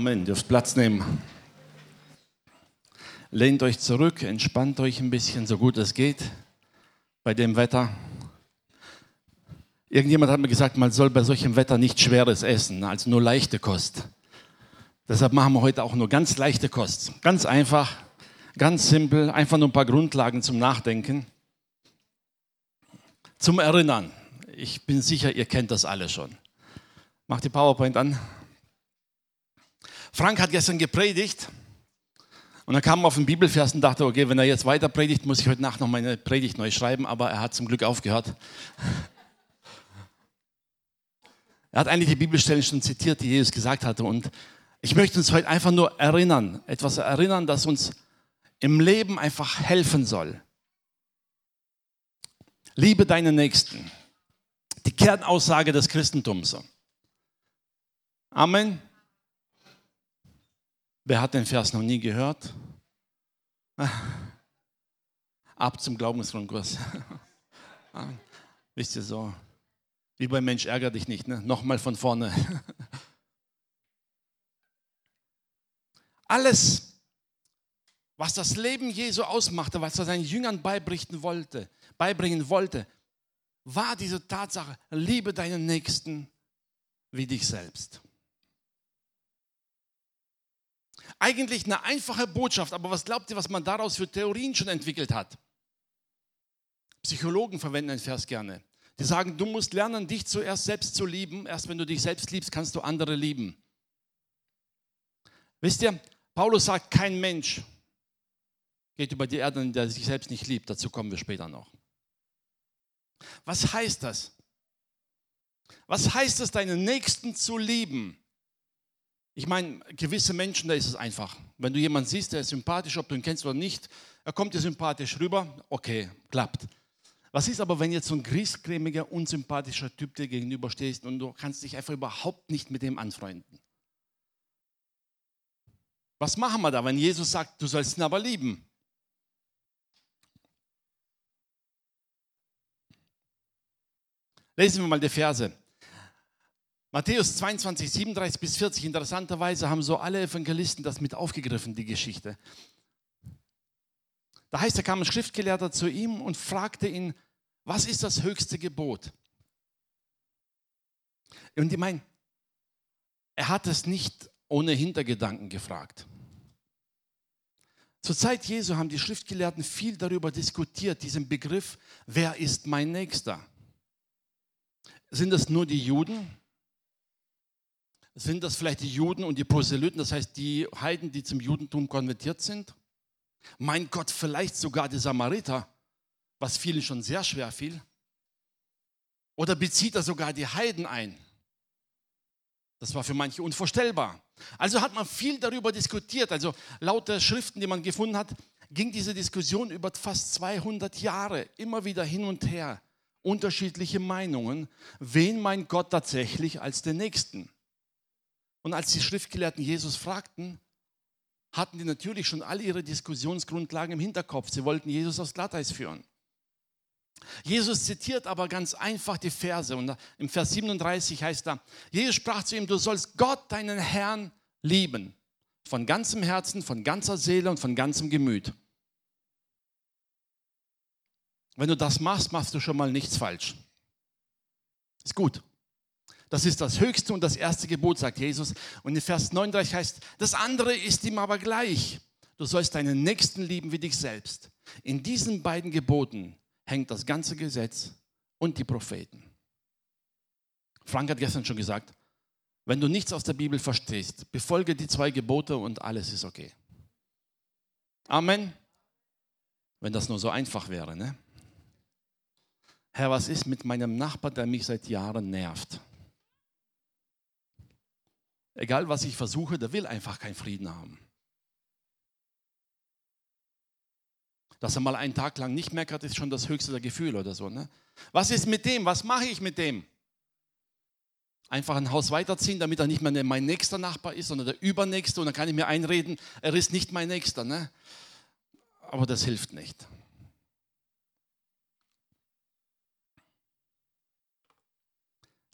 Amen. Dürft Platz nehmen. Lehnt euch zurück, entspannt euch ein bisschen, so gut es geht bei dem Wetter. Irgendjemand hat mir gesagt, man soll bei solchem Wetter nicht schweres essen, also nur leichte Kost. Deshalb machen wir heute auch nur ganz leichte Kost. Ganz einfach, ganz simpel, einfach nur ein paar Grundlagen zum Nachdenken. Zum Erinnern. Ich bin sicher, ihr kennt das alle schon. Macht die PowerPoint an. Frank hat gestern gepredigt und er kam auf den Bibelvers und dachte, okay, wenn er jetzt weiter predigt, muss ich heute Nacht noch meine Predigt neu schreiben, aber er hat zum Glück aufgehört. Er hat eigentlich die Bibelstellen schon zitiert, die Jesus gesagt hatte und ich möchte uns heute einfach nur erinnern, etwas erinnern, das uns im Leben einfach helfen soll. Liebe deinen Nächsten. Die Kernaussage des Christentums. Amen. Wer hat den Vers noch nie gehört? Ab zum Glaubensgrundkurs. Wisst ihr so, wie beim Mensch ärger dich nicht, ne? nochmal von vorne. Alles, was das Leben Jesu ausmachte, was er seinen Jüngern beibringen wollte, beibringen wollte, war diese Tatsache, liebe deinen Nächsten wie dich selbst. Eigentlich eine einfache Botschaft, aber was glaubt ihr, was man daraus für Theorien schon entwickelt hat? Psychologen verwenden den Vers gerne. Die sagen, du musst lernen, dich zuerst selbst zu lieben. Erst wenn du dich selbst liebst, kannst du andere lieben. Wisst ihr, Paulus sagt, kein Mensch geht über die Erde, der sich selbst nicht liebt. Dazu kommen wir später noch. Was heißt das? Was heißt es, deinen Nächsten zu lieben? Ich meine, gewisse Menschen, da ist es einfach. Wenn du jemanden siehst, der ist sympathisch, ob du ihn kennst oder nicht, er kommt dir sympathisch rüber, okay, klappt. Was ist aber, wenn jetzt so ein griesgrämiger, unsympathischer Typ dir gegenüberstehst und du kannst dich einfach überhaupt nicht mit dem anfreunden? Was machen wir da, wenn Jesus sagt, du sollst ihn aber lieben? Lesen wir mal die Verse. Matthäus 22, 37 bis 40, interessanterweise haben so alle Evangelisten das mit aufgegriffen, die Geschichte. Da heißt, da kam ein Schriftgelehrter zu ihm und fragte ihn, was ist das höchste Gebot? Und ich meine, er hat es nicht ohne Hintergedanken gefragt. Zur Zeit Jesu haben die Schriftgelehrten viel darüber diskutiert, diesen Begriff, wer ist mein Nächster? Sind es nur die Juden? Sind das vielleicht die Juden und die Proselyten, das heißt die Heiden, die zum Judentum konvertiert sind? Mein Gott, vielleicht sogar die Samariter, was vielen schon sehr schwer fiel? Oder bezieht er sogar die Heiden ein? Das war für manche unvorstellbar. Also hat man viel darüber diskutiert. Also laut der Schriften, die man gefunden hat, ging diese Diskussion über fast 200 Jahre immer wieder hin und her. Unterschiedliche Meinungen. Wen meint Gott tatsächlich als den Nächsten? Und als die Schriftgelehrten Jesus fragten, hatten die natürlich schon alle ihre Diskussionsgrundlagen im Hinterkopf. Sie wollten Jesus aufs Glatteis führen. Jesus zitiert aber ganz einfach die Verse und im Vers 37 heißt da, Jesus sprach zu ihm, du sollst Gott, deinen Herrn, lieben. Von ganzem Herzen, von ganzer Seele und von ganzem Gemüt. Wenn du das machst, machst du schon mal nichts falsch. Ist gut. Das ist das höchste und das erste Gebot, sagt Jesus. Und in Vers 39 heißt, das andere ist ihm aber gleich. Du sollst deinen Nächsten lieben wie dich selbst. In diesen beiden Geboten hängt das ganze Gesetz und die Propheten. Frank hat gestern schon gesagt, wenn du nichts aus der Bibel verstehst, befolge die zwei Gebote und alles ist okay. Amen. Wenn das nur so einfach wäre, ne? Herr, was ist mit meinem Nachbar, der mich seit Jahren nervt? Egal was ich versuche, der will einfach keinen Frieden haben. Dass er mal einen Tag lang nicht meckert, ist schon das höchste der Gefühle oder so. Ne? Was ist mit dem? Was mache ich mit dem? Einfach ein Haus weiterziehen, damit er nicht mehr mein nächster Nachbar ist, sondern der übernächste. Und dann kann ich mir einreden, er ist nicht mein Nächster. Ne? Aber das hilft nicht.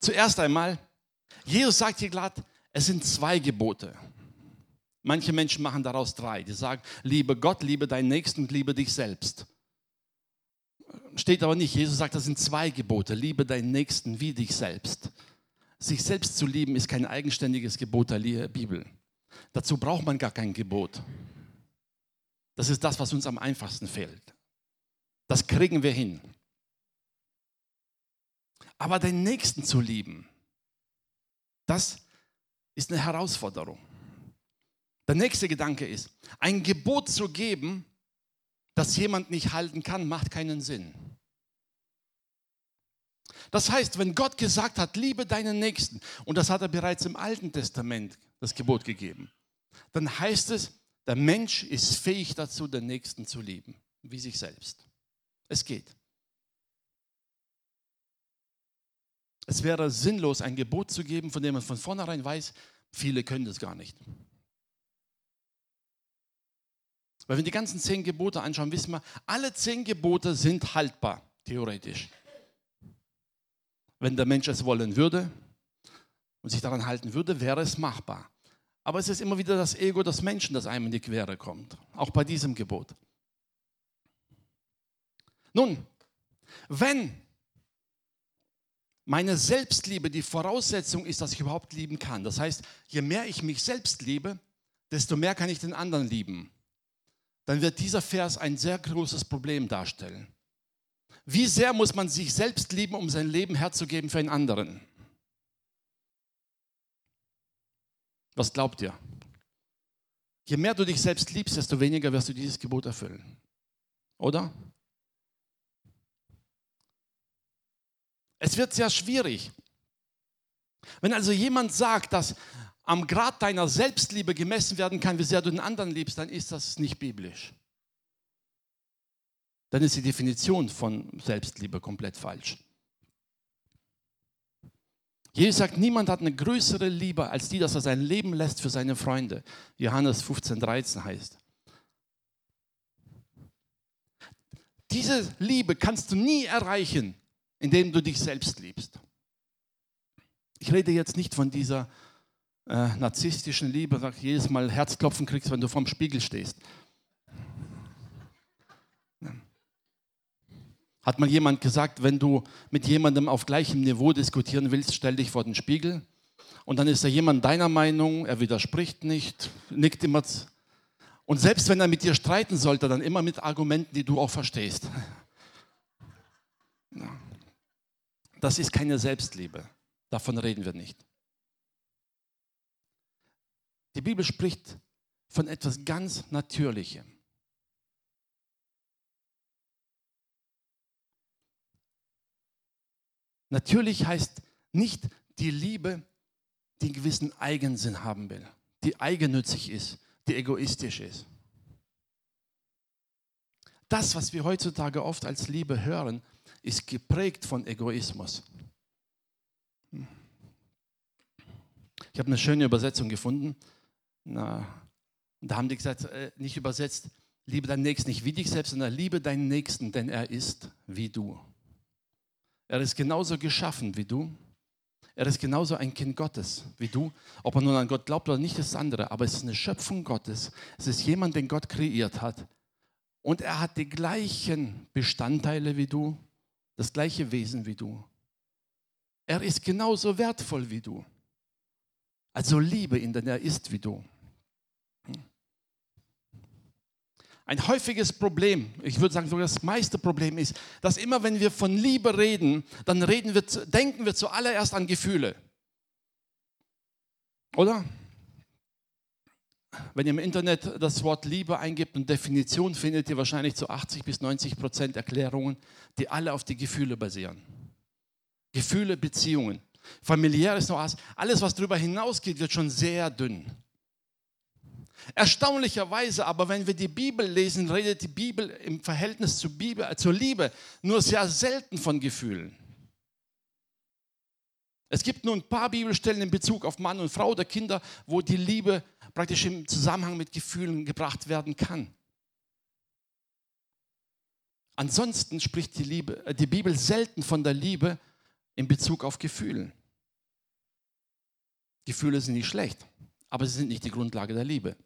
Zuerst einmal, Jesus sagt hier glatt, es sind zwei Gebote. Manche Menschen machen daraus drei. Die sagen, liebe Gott, liebe deinen Nächsten und liebe dich selbst. Steht aber nicht. Jesus sagt, das sind zwei Gebote. Liebe deinen Nächsten wie dich selbst. Sich selbst zu lieben ist kein eigenständiges Gebot der Bibel. Dazu braucht man gar kein Gebot. Das ist das, was uns am einfachsten fehlt. Das kriegen wir hin. Aber den Nächsten zu lieben, das ist eine Herausforderung. Der nächste Gedanke ist, ein Gebot zu geben, das jemand nicht halten kann, macht keinen Sinn. Das heißt, wenn Gott gesagt hat, liebe deinen Nächsten, und das hat er bereits im Alten Testament das Gebot gegeben, dann heißt es, der Mensch ist fähig dazu, den Nächsten zu lieben, wie sich selbst. Es geht. Es wäre sinnlos, ein Gebot zu geben, von dem man von vornherein weiß, viele können das gar nicht. Weil wenn wir die ganzen zehn Gebote anschauen, wissen wir, alle zehn Gebote sind haltbar, theoretisch. Wenn der Mensch es wollen würde und sich daran halten würde, wäre es machbar. Aber es ist immer wieder das Ego des Menschen, das einem in die Quere kommt, auch bei diesem Gebot. Nun, wenn meine Selbstliebe die Voraussetzung ist, dass ich überhaupt lieben kann, das heißt, je mehr ich mich selbst liebe, desto mehr kann ich den anderen lieben, dann wird dieser Vers ein sehr großes Problem darstellen. Wie sehr muss man sich selbst lieben, um sein Leben herzugeben für einen anderen? Was glaubt ihr? Je mehr du dich selbst liebst, desto weniger wirst du dieses Gebot erfüllen. Oder? Es wird sehr schwierig. Wenn also jemand sagt, dass am Grad deiner Selbstliebe gemessen werden kann, wie sehr du den anderen liebst, dann ist das nicht biblisch dann ist die Definition von Selbstliebe komplett falsch. Jesus sagt, niemand hat eine größere Liebe als die, dass er sein Leben lässt für seine Freunde. Johannes 15, 13 heißt. Diese Liebe kannst du nie erreichen, indem du dich selbst liebst. Ich rede jetzt nicht von dieser äh, narzisstischen Liebe, dass du jedes Mal Herzklopfen kriegst, wenn du vorm Spiegel stehst. Hat mal jemand gesagt, wenn du mit jemandem auf gleichem Niveau diskutieren willst, stell dich vor den Spiegel. Und dann ist da jemand deiner Meinung, er widerspricht nicht, nickt immer. Und selbst wenn er mit dir streiten sollte, dann immer mit Argumenten, die du auch verstehst. Das ist keine Selbstliebe. Davon reden wir nicht. Die Bibel spricht von etwas ganz Natürlichem. Natürlich heißt nicht die Liebe, die einen gewissen Eigensinn haben will, die eigennützig ist, die egoistisch ist. Das, was wir heutzutage oft als Liebe hören, ist geprägt von Egoismus. Ich habe eine schöne Übersetzung gefunden. Na, da haben die gesagt, äh, nicht übersetzt, liebe deinen Nächsten nicht wie dich selbst, sondern liebe deinen Nächsten, denn er ist wie du. Er ist genauso geschaffen wie du. Er ist genauso ein Kind Gottes wie du. Ob er nun an Gott glaubt oder nicht, ist das andere. Aber es ist eine Schöpfung Gottes. Es ist jemand, den Gott kreiert hat. Und er hat die gleichen Bestandteile wie du, das gleiche Wesen wie du. Er ist genauso wertvoll wie du. Also liebe ihn, denn er ist wie du. Ein häufiges Problem, ich würde sagen sogar das meiste Problem ist, dass immer wenn wir von Liebe reden, dann reden wir, denken wir zuallererst an Gefühle. Oder? Wenn ihr im Internet das Wort Liebe eingibt und Definition, findet ihr wahrscheinlich zu 80 bis 90 Prozent Erklärungen, die alle auf die Gefühle basieren. Gefühle, Beziehungen. Familiär ist noch alles, was darüber hinausgeht, wird schon sehr dünn. Erstaunlicherweise aber, wenn wir die Bibel lesen, redet die Bibel im Verhältnis zur, Bibel, äh, zur Liebe nur sehr selten von Gefühlen. Es gibt nur ein paar Bibelstellen in Bezug auf Mann und Frau oder Kinder, wo die Liebe praktisch im Zusammenhang mit Gefühlen gebracht werden kann. Ansonsten spricht die, Liebe, äh, die Bibel selten von der Liebe in Bezug auf Gefühle. Gefühle sind nicht schlecht, aber sie sind nicht die Grundlage der Liebe.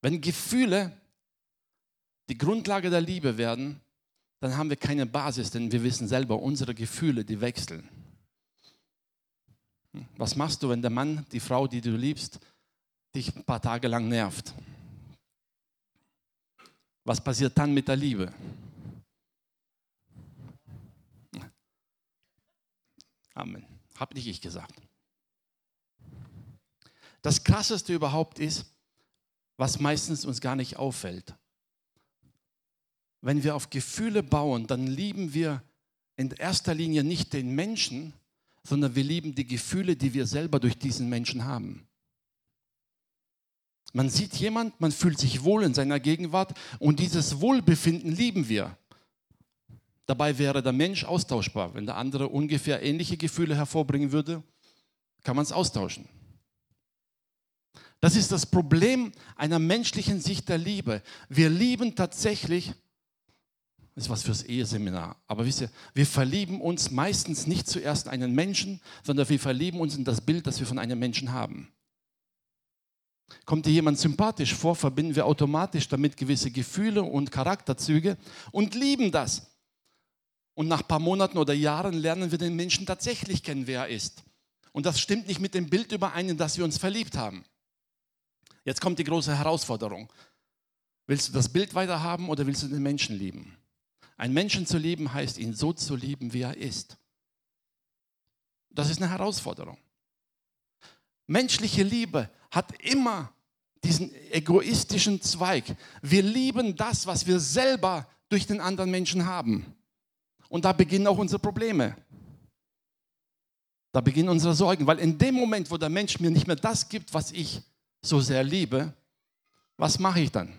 Wenn Gefühle die Grundlage der Liebe werden, dann haben wir keine Basis, denn wir wissen selber, unsere Gefühle, die wechseln. Was machst du, wenn der Mann, die Frau, die du liebst, dich ein paar Tage lang nervt? Was passiert dann mit der Liebe? Amen. Hab nicht ich gesagt. Das Krasseste überhaupt ist, was meistens uns gar nicht auffällt. Wenn wir auf Gefühle bauen, dann lieben wir in erster Linie nicht den Menschen, sondern wir lieben die Gefühle, die wir selber durch diesen Menschen haben. Man sieht jemand, man fühlt sich wohl in seiner Gegenwart und dieses Wohlbefinden lieben wir. Dabei wäre der Mensch austauschbar. Wenn der andere ungefähr ähnliche Gefühle hervorbringen würde, kann man es austauschen. Das ist das Problem einer menschlichen Sicht der Liebe. Wir lieben tatsächlich, ist was fürs Eheseminar, aber wisst ihr, wir verlieben uns meistens nicht zuerst in einen Menschen, sondern wir verlieben uns in das Bild, das wir von einem Menschen haben. Kommt dir jemand sympathisch vor, verbinden wir automatisch damit gewisse Gefühle und Charakterzüge und lieben das. Und nach ein paar Monaten oder Jahren lernen wir den Menschen tatsächlich kennen, wer er ist. Und das stimmt nicht mit dem Bild überein, in das wir uns verliebt haben. Jetzt kommt die große Herausforderung. Willst du das Bild weiterhaben oder willst du den Menschen lieben? Ein Menschen zu lieben heißt, ihn so zu lieben, wie er ist. Das ist eine Herausforderung. Menschliche Liebe hat immer diesen egoistischen Zweig. Wir lieben das, was wir selber durch den anderen Menschen haben. Und da beginnen auch unsere Probleme. Da beginnen unsere Sorgen, weil in dem Moment, wo der Mensch mir nicht mehr das gibt, was ich so sehr liebe, was mache ich dann?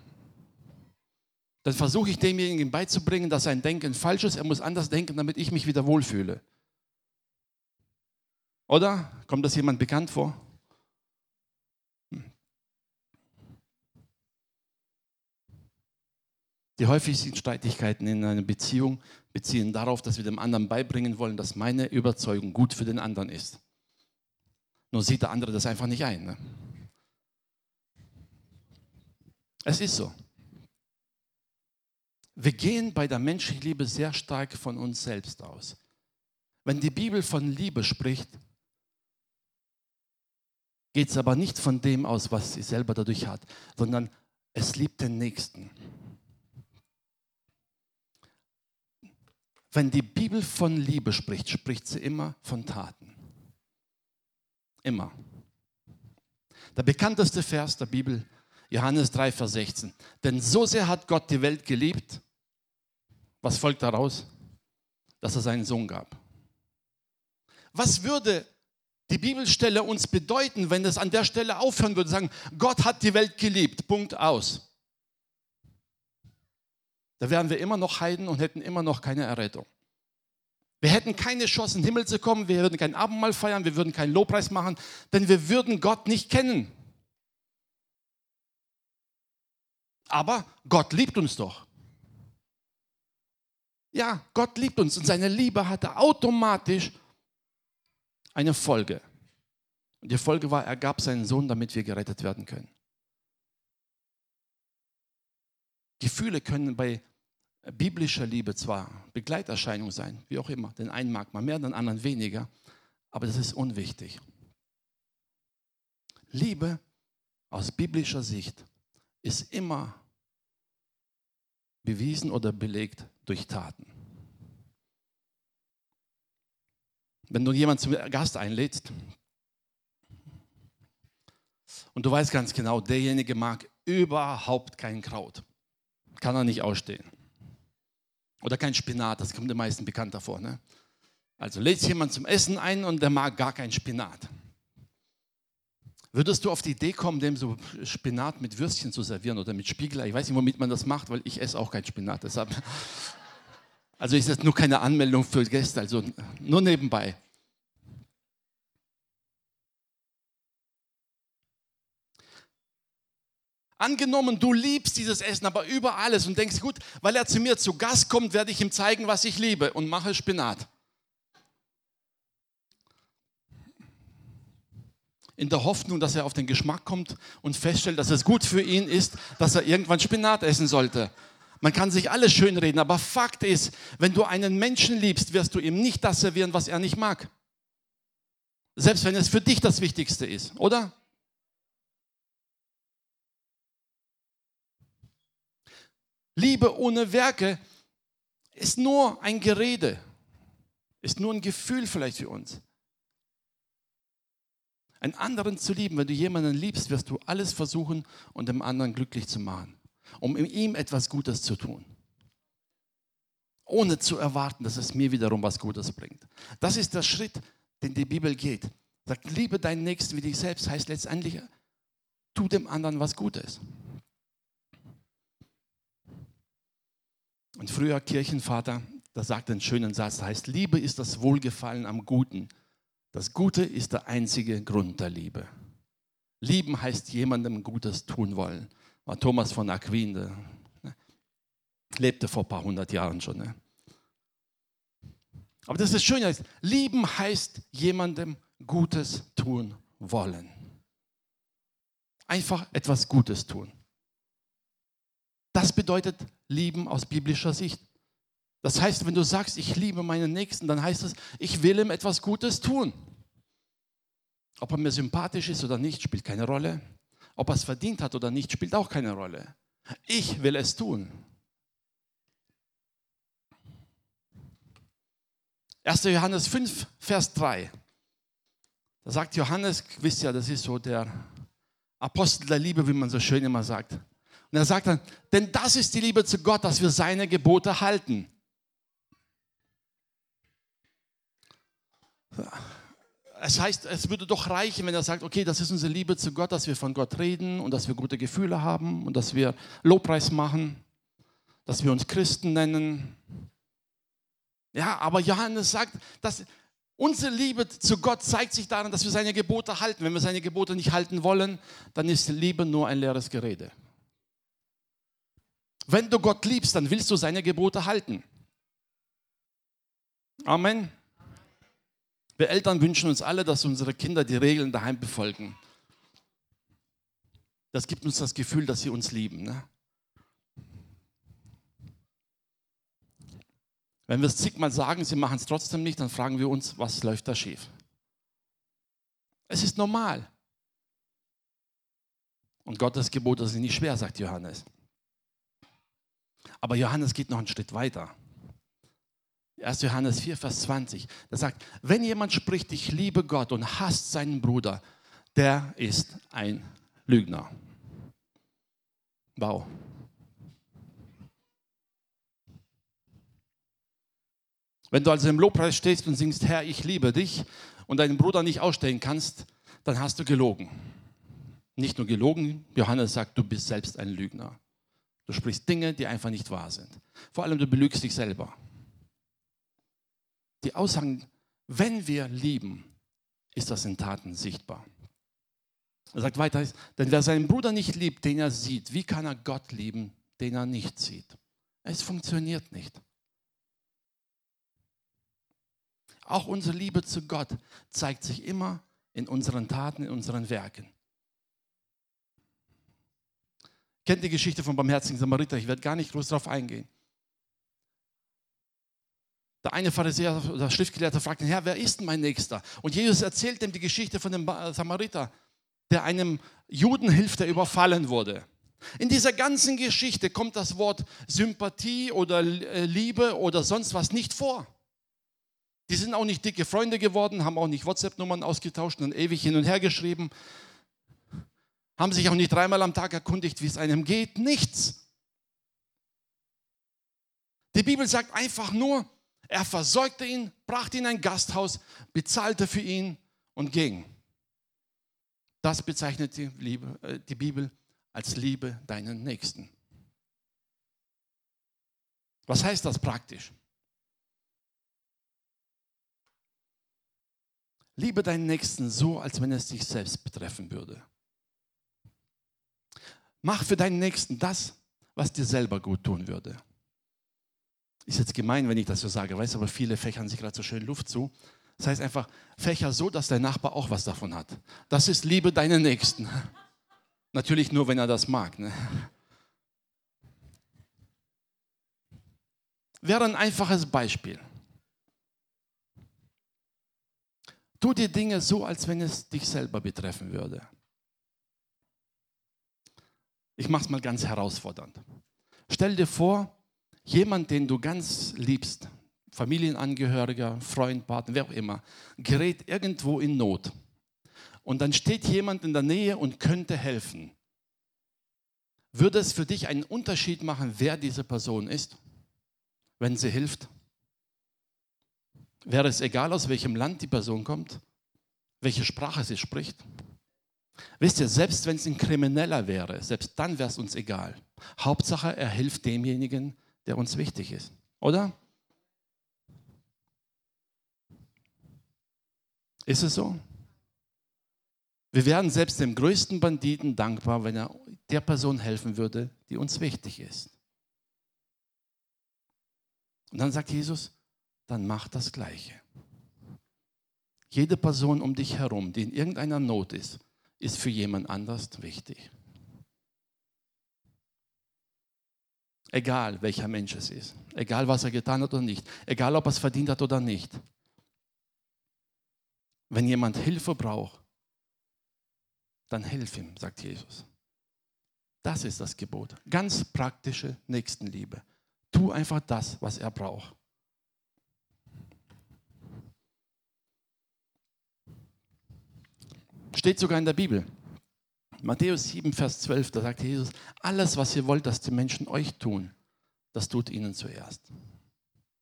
Dann versuche ich demjenigen beizubringen, dass sein Denken falsch ist. Er muss anders denken, damit ich mich wieder wohlfühle. Oder? Kommt das jemand bekannt vor? Die häufigsten Streitigkeiten in einer Beziehung beziehen darauf, dass wir dem anderen beibringen wollen, dass meine Überzeugung gut für den anderen ist. Nur sieht der andere das einfach nicht ein. Ne? Es ist so. Wir gehen bei der menschlichen Liebe sehr stark von uns selbst aus. Wenn die Bibel von Liebe spricht, geht es aber nicht von dem aus, was sie selber dadurch hat, sondern es liebt den Nächsten. Wenn die Bibel von Liebe spricht, spricht sie immer von Taten. Immer. Der bekannteste Vers der Bibel, Johannes 3, Vers 16. Denn so sehr hat Gott die Welt geliebt. Was folgt daraus? Dass er seinen Sohn gab. Was würde die Bibelstelle uns bedeuten, wenn es an der Stelle aufhören würde, sagen, Gott hat die Welt geliebt, Punkt aus. Da wären wir immer noch Heiden und hätten immer noch keine Errettung. Wir hätten keine Chance, in den Himmel zu kommen, wir würden kein Abendmahl feiern, wir würden keinen Lobpreis machen, denn wir würden Gott nicht kennen. Aber Gott liebt uns doch. Ja, Gott liebt uns und seine Liebe hatte automatisch eine Folge. Und die Folge war, er gab seinen Sohn, damit wir gerettet werden können. Gefühle können bei biblischer Liebe zwar Begleiterscheinung sein, wie auch immer. Den einen mag man mehr, den anderen weniger, aber das ist unwichtig. Liebe aus biblischer Sicht ist immer bewiesen oder belegt durch Taten. Wenn du jemanden zum Gast einlädst und du weißt ganz genau, derjenige mag überhaupt kein Kraut, kann er nicht ausstehen. Oder kein Spinat, das kommt den meisten bekannt davor. Ne? Also lädst jemand zum Essen ein und der mag gar kein Spinat. Würdest du auf die Idee kommen, dem so Spinat mit Würstchen zu servieren oder mit Spiegelei? Ich weiß nicht, womit man das macht, weil ich esse auch kein Spinat. Deshalb. Also ist das nur keine Anmeldung für Gäste, also nur nebenbei. Angenommen, du liebst dieses Essen, aber über alles und denkst, gut, weil er zu mir zu Gast kommt, werde ich ihm zeigen, was ich liebe und mache Spinat. In der Hoffnung, dass er auf den Geschmack kommt und feststellt, dass es gut für ihn ist, dass er irgendwann Spinat essen sollte. Man kann sich alles schönreden, aber Fakt ist, wenn du einen Menschen liebst, wirst du ihm nicht das servieren, was er nicht mag. Selbst wenn es für dich das Wichtigste ist, oder? Liebe ohne Werke ist nur ein Gerede, ist nur ein Gefühl vielleicht für uns. Einen anderen zu lieben, wenn du jemanden liebst, wirst du alles versuchen, um dem anderen glücklich zu machen, um ihm etwas Gutes zu tun, ohne zu erwarten, dass es mir wiederum was Gutes bringt. Das ist der Schritt, den die Bibel geht. Sagt, liebe deinen Nächsten wie dich selbst, heißt letztendlich, tu dem anderen was Gutes. Und früher Kirchenvater, da sagt einen schönen Satz, heißt, Liebe ist das Wohlgefallen am Guten. Das Gute ist der einzige Grund der Liebe. Lieben heißt jemandem Gutes tun wollen. War Thomas von Aquin, der ne, lebte vor ein paar hundert Jahren schon. Ne? Aber das ist das Schöne, lieben heißt jemandem Gutes tun wollen. Einfach etwas Gutes tun. Das bedeutet lieben aus biblischer Sicht. Das heißt, wenn du sagst, ich liebe meinen Nächsten, dann heißt es, ich will ihm etwas Gutes tun. Ob er mir sympathisch ist oder nicht, spielt keine Rolle. Ob er es verdient hat oder nicht, spielt auch keine Rolle. Ich will es tun. 1. Johannes 5, Vers 3. Da sagt Johannes, wisst ja, das ist so der Apostel der Liebe, wie man so schön immer sagt. Und er sagt dann, denn das ist die Liebe zu Gott, dass wir seine Gebote halten. Es heißt, es würde doch reichen, wenn er sagt, okay, das ist unsere Liebe zu Gott, dass wir von Gott reden und dass wir gute Gefühle haben und dass wir Lobpreis machen, dass wir uns Christen nennen. Ja, aber Johannes sagt, dass unsere Liebe zu Gott zeigt sich darin, dass wir seine Gebote halten. Wenn wir seine Gebote nicht halten wollen, dann ist Liebe nur ein leeres Gerede. Wenn du Gott liebst, dann willst du seine Gebote halten. Amen. Wir Eltern wünschen uns alle, dass unsere Kinder die Regeln daheim befolgen. Das gibt uns das Gefühl, dass sie uns lieben. Ne? Wenn wir es zigmal sagen, sie machen es trotzdem nicht, dann fragen wir uns, was läuft da schief? Es ist normal. Und Gottes Gebote sind nicht schwer, sagt Johannes. Aber Johannes geht noch einen Schritt weiter. 1. Johannes 4, Vers 20. Da sagt, wenn jemand spricht, ich liebe Gott und hasst seinen Bruder, der ist ein Lügner. Wow. Wenn du also im Lobpreis stehst und singst, Herr, ich liebe dich und deinen Bruder nicht ausstellen kannst, dann hast du gelogen. Nicht nur gelogen, Johannes sagt, du bist selbst ein Lügner. Du sprichst Dinge, die einfach nicht wahr sind. Vor allem du belügst dich selber. Die Aussagen, wenn wir lieben, ist das in Taten sichtbar. Er sagt weiter, denn wer seinen Bruder nicht liebt, den er sieht, wie kann er Gott lieben, den er nicht sieht? Es funktioniert nicht. Auch unsere Liebe zu Gott zeigt sich immer in unseren Taten, in unseren Werken. Kennt die Geschichte vom barmherzigen Samariter? Ich werde gar nicht groß darauf eingehen. Der eine Pharisäer oder Schriftgelehrte fragt ihn, Herr, wer ist denn mein Nächster? Und Jesus erzählt ihm die Geschichte von dem Samariter, der einem Juden hilft, der überfallen wurde. In dieser ganzen Geschichte kommt das Wort Sympathie oder äh, Liebe oder sonst was nicht vor. Die sind auch nicht dicke Freunde geworden, haben auch nicht WhatsApp-Nummern ausgetauscht und ewig hin und her geschrieben, haben sich auch nicht dreimal am Tag erkundigt, wie es einem geht. Nichts. Die Bibel sagt einfach nur, er versorgte ihn, brachte ihn in ein Gasthaus, bezahlte für ihn und ging. Das bezeichnet die, Liebe, äh, die Bibel als Liebe deinen Nächsten. Was heißt das praktisch? Liebe deinen Nächsten so, als wenn es dich selbst betreffen würde. Mach für deinen Nächsten das, was dir selber gut tun würde. Ist jetzt gemein, wenn ich das so sage, weißt aber viele fächern sich gerade so schön Luft zu. Das heißt einfach, fächer so, dass dein Nachbar auch was davon hat. Das ist Liebe deinen Nächsten. Natürlich nur, wenn er das mag. Ne? Wäre ein einfaches Beispiel. Tu die Dinge so, als wenn es dich selber betreffen würde. Ich mache es mal ganz herausfordernd. Stell dir vor, jemand, den du ganz liebst, Familienangehöriger, Freund, Partner, wer auch immer, gerät irgendwo in Not. Und dann steht jemand in der Nähe und könnte helfen. Würde es für dich einen Unterschied machen, wer diese Person ist, wenn sie hilft? Wäre es egal, aus welchem Land die Person kommt, welche Sprache sie spricht? Wisst ihr, selbst wenn es ein Krimineller wäre, selbst dann wäre es uns egal. Hauptsache, er hilft demjenigen, der uns wichtig ist. Oder? Ist es so? Wir wären selbst dem größten Banditen dankbar, wenn er der Person helfen würde, die uns wichtig ist. Und dann sagt Jesus, dann mach das Gleiche. Jede Person um dich herum, die in irgendeiner Not ist, ist für jemand anders wichtig. Egal welcher Mensch es ist, egal was er getan hat oder nicht, egal ob er es verdient hat oder nicht. Wenn jemand Hilfe braucht, dann hilf ihm, sagt Jesus. Das ist das Gebot. Ganz praktische Nächstenliebe. Tu einfach das, was er braucht. Steht sogar in der Bibel. Matthäus 7, Vers 12, da sagt Jesus, alles, was ihr wollt, dass die Menschen euch tun, das tut ihnen zuerst.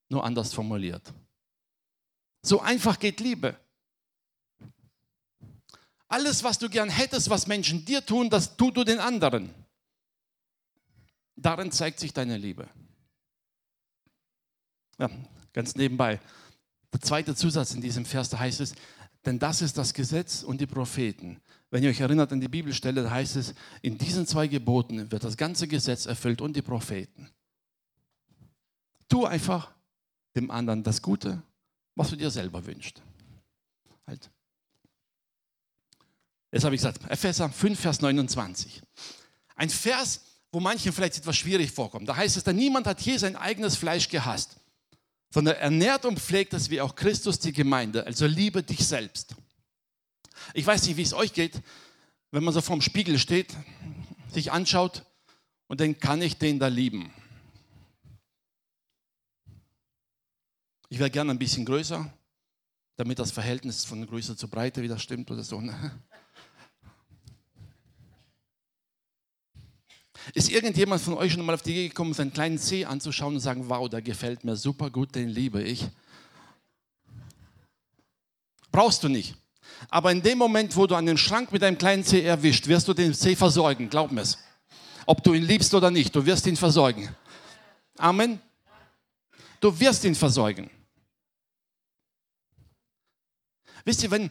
Nur anders formuliert. So einfach geht Liebe. Alles, was du gern hättest, was Menschen dir tun, das tut du den anderen. Darin zeigt sich deine Liebe. Ja, ganz nebenbei. Der zweite Zusatz in diesem Vers, da heißt es, denn das ist das Gesetz und die Propheten. Wenn ihr euch erinnert an die Bibelstelle, da heißt es, in diesen zwei Geboten wird das ganze Gesetz erfüllt und die Propheten. Tu einfach dem anderen das Gute, was du dir selber wünschst. Halt. Jetzt habe ich gesagt, Epheser 5, Vers 29. Ein Vers, wo manchen vielleicht etwas schwierig vorkommt. Da heißt es, denn niemand hat je sein eigenes Fleisch gehasst, sondern ernährt und pflegt es wie auch Christus die Gemeinde. Also liebe dich selbst. Ich weiß nicht, wie es euch geht, wenn man so vorm Spiegel steht, sich anschaut und denkt, kann ich den da lieben? Ich wäre gerne ein bisschen größer, damit das Verhältnis von Größe zu Breite wieder stimmt oder so. Ne? Ist irgendjemand von euch schon mal auf die Idee gekommen, seinen kleinen Zeh anzuschauen und sagen, wow, der gefällt mir super gut, den liebe ich? Brauchst du nicht. Aber in dem Moment, wo du an den Schrank mit deinem kleinen Zeh erwischt, wirst du den Zeh versorgen, glaub mir es. Ob du ihn liebst oder nicht, du wirst ihn versorgen. Amen. Du wirst ihn versorgen. Wisst ihr, wenn,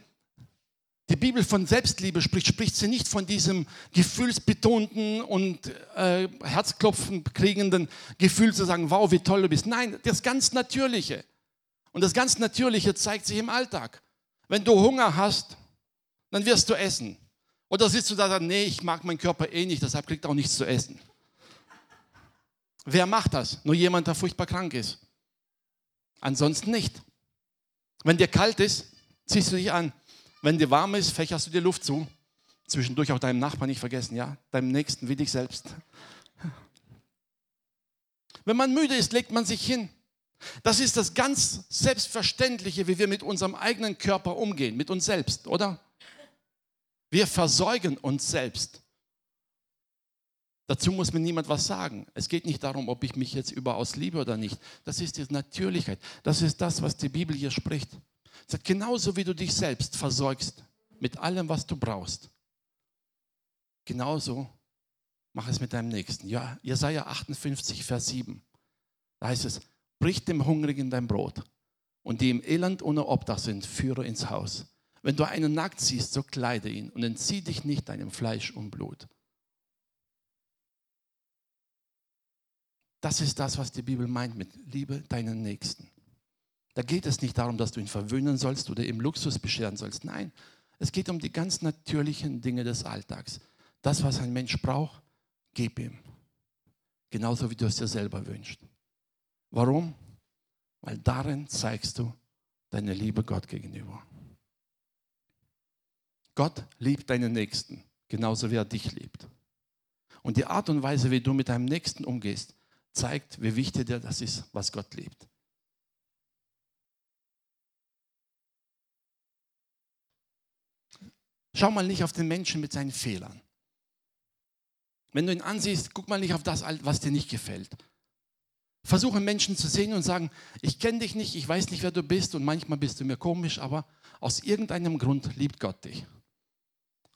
die Bibel von Selbstliebe spricht, spricht sie nicht von diesem gefühlsbetonten und äh, Herzklopfen kriegenden Gefühl zu sagen, wow, wie toll du bist. Nein, das ganz Natürliche. Und das ganz Natürliche zeigt sich im Alltag. Wenn du Hunger hast, dann wirst du essen. Oder sitzt du da und sagst, nee, ich mag meinen Körper eh nicht, deshalb kriegt er auch nichts zu essen. Wer macht das? Nur jemand, der furchtbar krank ist. Ansonsten nicht. Wenn dir kalt ist, ziehst du dich an. Wenn dir warm ist, fächerst du dir Luft zu. Zwischendurch auch deinem Nachbarn nicht vergessen, ja? Deinem Nächsten wie dich selbst. Wenn man müde ist, legt man sich hin. Das ist das ganz Selbstverständliche, wie wir mit unserem eigenen Körper umgehen, mit uns selbst, oder? Wir versorgen uns selbst. Dazu muss mir niemand was sagen. Es geht nicht darum, ob ich mich jetzt überaus liebe oder nicht. Das ist die Natürlichkeit. Das ist das, was die Bibel hier spricht. Sagt, genauso wie du dich selbst versorgst mit allem, was du brauchst, genauso mach es mit deinem Nächsten. Ja, Jesaja 58, Vers 7. Da heißt es, brich dem Hungrigen dein Brot und die im Elend ohne Obdach sind, führe ins Haus. Wenn du einen nackt siehst, so kleide ihn und entzieh dich nicht deinem Fleisch und Blut. Das ist das, was die Bibel meint mit Liebe deinen Nächsten. Da geht es nicht darum, dass du ihn verwöhnen sollst oder ihm Luxus bescheren sollst. Nein, es geht um die ganz natürlichen Dinge des Alltags. Das, was ein Mensch braucht, gib ihm. Genauso wie du es dir selber wünschst. Warum? Weil darin zeigst du deine Liebe Gott gegenüber. Gott liebt deinen Nächsten, genauso wie er dich liebt. Und die Art und Weise, wie du mit deinem Nächsten umgehst, zeigt, wie wichtig dir das ist, was Gott liebt. Schau mal nicht auf den Menschen mit seinen Fehlern. Wenn du ihn ansiehst, guck mal nicht auf das, was dir nicht gefällt. Versuche Menschen zu sehen und sagen, ich kenne dich nicht, ich weiß nicht, wer du bist und manchmal bist du mir komisch, aber aus irgendeinem Grund liebt Gott dich.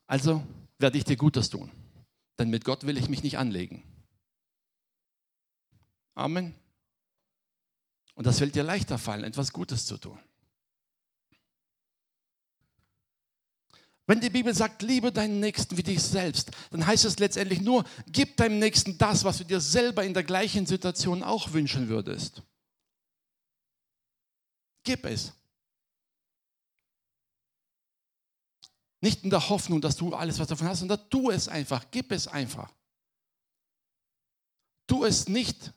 Also werde ich dir Gutes tun, denn mit Gott will ich mich nicht anlegen. Amen. Und das wird dir leichter fallen, etwas Gutes zu tun. Wenn die Bibel sagt, liebe deinen Nächsten wie dich selbst, dann heißt es letztendlich nur, gib deinem Nächsten das, was du dir selber in der gleichen Situation auch wünschen würdest. Gib es. Nicht in der Hoffnung, dass du alles was davon hast, sondern tu es einfach, gib es einfach. Tu es nicht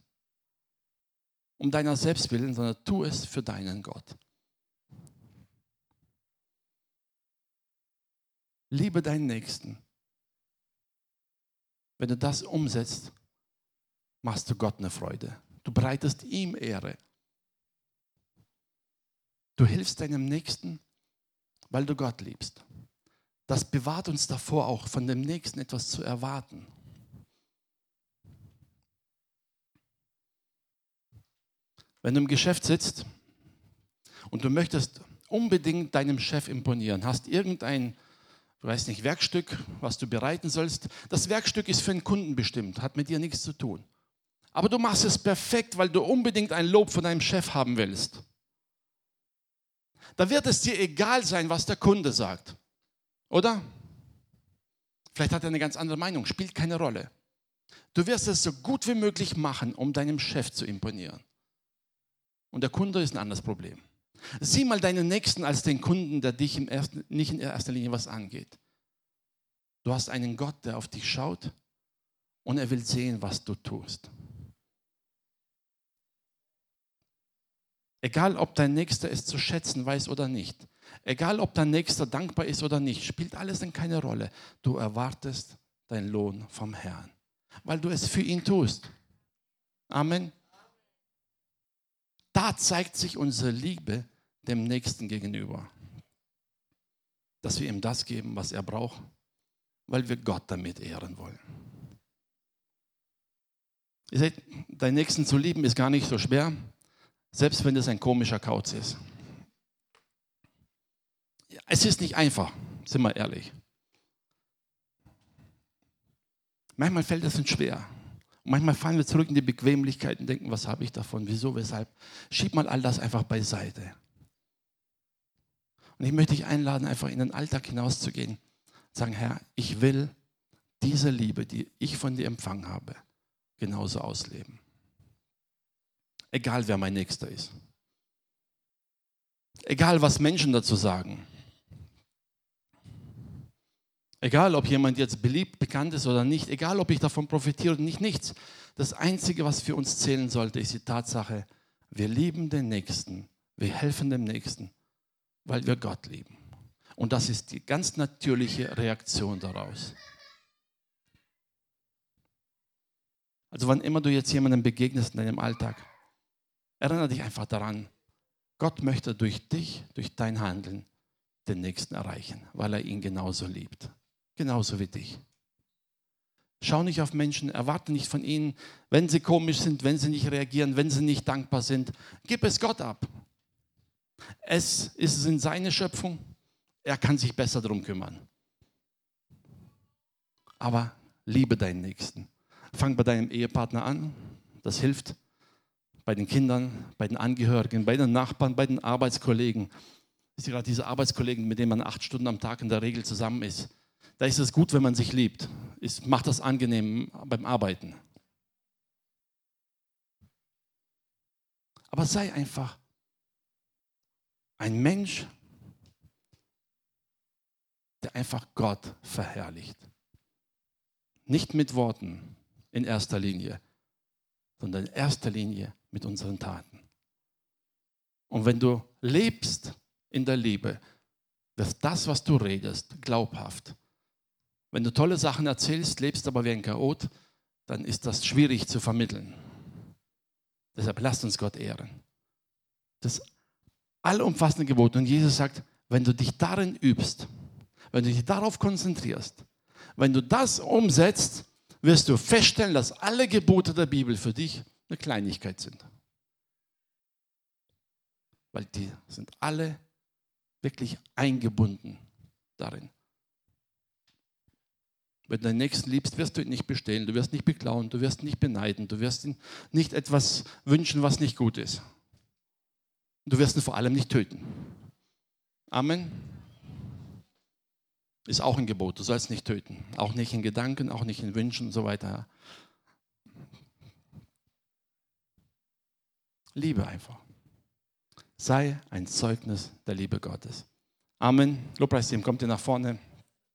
um deiner selbst willen, sondern tu es für deinen Gott. Liebe deinen Nächsten. Wenn du das umsetzt, machst du Gott eine Freude. Du bereitest ihm Ehre. Du hilfst deinem Nächsten, weil du Gott liebst. Das bewahrt uns davor auch, von dem Nächsten etwas zu erwarten. Wenn du im Geschäft sitzt und du möchtest unbedingt deinem Chef imponieren, hast irgendein du weißt nicht, Werkstück, was du bereiten sollst. Das Werkstück ist für einen Kunden bestimmt, hat mit dir nichts zu tun. Aber du machst es perfekt, weil du unbedingt ein Lob von deinem Chef haben willst. Da wird es dir egal sein, was der Kunde sagt. Oder? Vielleicht hat er eine ganz andere Meinung, spielt keine Rolle. Du wirst es so gut wie möglich machen, um deinem Chef zu imponieren. Und der Kunde ist ein anderes Problem. Sieh mal deinen Nächsten als den Kunden, der dich im ersten, nicht in erster Linie was angeht. Du hast einen Gott, der auf dich schaut und er will sehen, was du tust. Egal, ob dein Nächster es zu schätzen weiß oder nicht, egal, ob dein Nächster dankbar ist oder nicht, spielt alles dann keine Rolle. Du erwartest deinen Lohn vom Herrn, weil du es für ihn tust. Amen. Da zeigt sich unsere Liebe dem Nächsten gegenüber. Dass wir ihm das geben, was er braucht, weil wir Gott damit ehren wollen. Ihr seht, deinen Nächsten zu lieben ist gar nicht so schwer, selbst wenn es ein komischer Kauz ist. Es ist nicht einfach, sind wir ehrlich. Manchmal fällt es uns schwer. Und manchmal fallen wir zurück in die Bequemlichkeit und denken, was habe ich davon? Wieso, weshalb? Schieb mal all das einfach beiseite. Und ich möchte dich einladen, einfach in den Alltag hinauszugehen. Sagen, Herr, ich will diese Liebe, die ich von dir empfangen habe, genauso ausleben. Egal wer mein Nächster ist. Egal was Menschen dazu sagen. Egal, ob jemand jetzt beliebt, bekannt ist oder nicht, egal, ob ich davon profitiere oder nicht, nichts. Das Einzige, was für uns zählen sollte, ist die Tatsache, wir lieben den Nächsten, wir helfen dem Nächsten, weil wir Gott lieben. Und das ist die ganz natürliche Reaktion daraus. Also wann immer du jetzt jemandem begegnest in deinem Alltag, erinnere dich einfach daran, Gott möchte durch dich, durch dein Handeln den Nächsten erreichen, weil er ihn genauso liebt genauso wie dich. Schau nicht auf Menschen, erwarte nicht von ihnen, wenn sie komisch sind, wenn sie nicht reagieren, wenn sie nicht dankbar sind. Gib es Gott ab. Es ist in seine Schöpfung. Er kann sich besser darum kümmern. Aber liebe deinen Nächsten. Fang bei deinem Ehepartner an. Das hilft bei den Kindern, bei den Angehörigen, bei den Nachbarn, bei den Arbeitskollegen. Das ist gerade diese Arbeitskollegen, mit denen man acht Stunden am Tag in der Regel zusammen ist da ist es gut, wenn man sich liebt. Es macht das angenehm beim Arbeiten. Aber sei einfach Ein Mensch, der einfach Gott verherrlicht. Nicht mit Worten in erster Linie, sondern in erster Linie mit unseren Taten. Und wenn du lebst in der Liebe, dass das, was du redest, glaubhaft. Wenn du tolle Sachen erzählst, lebst aber wie ein Chaot, dann ist das schwierig zu vermitteln. Deshalb lasst uns Gott ehren. Das allumfassende Gebot. Und Jesus sagt, wenn du dich darin übst, wenn du dich darauf konzentrierst, wenn du das umsetzt, wirst du feststellen, dass alle Gebote der Bibel für dich eine Kleinigkeit sind. Weil die sind alle wirklich eingebunden darin. Wenn du deinen Nächsten liebst, wirst du ihn nicht bestehlen, du wirst nicht beklauen, du wirst nicht beneiden, du wirst ihn nicht etwas wünschen, was nicht gut ist. Du wirst ihn vor allem nicht töten. Amen. Ist auch ein Gebot, du sollst nicht töten. Auch nicht in Gedanken, auch nicht in Wünschen und so weiter. Liebe einfach. Sei ein Zeugnis der Liebe Gottes. Amen. Lobpreisteam, kommt ihr nach vorne.